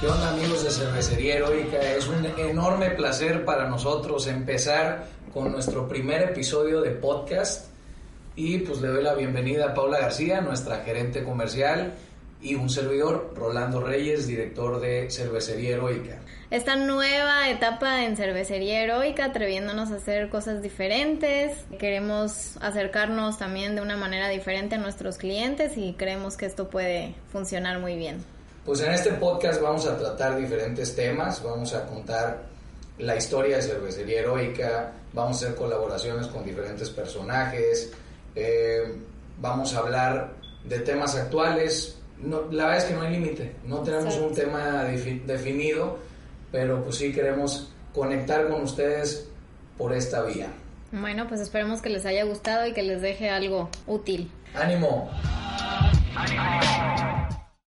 ¿Qué onda amigos de Cervecería Heroica? Es un enorme placer para nosotros empezar con nuestro primer episodio de podcast y pues le doy la bienvenida a Paula García, nuestra gerente comercial y un servidor, Rolando Reyes, director de Cervecería Heroica. Esta nueva etapa en Cervecería Heroica, atreviéndonos a hacer cosas diferentes, queremos acercarnos también de una manera diferente a nuestros clientes y creemos que esto puede funcionar muy bien. Pues en este podcast vamos a tratar diferentes temas, vamos a contar la historia de Cervecería Heroica, vamos a hacer colaboraciones con diferentes personajes, eh, vamos a hablar de temas actuales. No, la verdad es que no hay límite, no tenemos un tema definido, pero pues sí queremos conectar con ustedes por esta vía. Bueno, pues esperemos que les haya gustado y que les deje algo útil. ¡Ánimo! ¡Ánimo!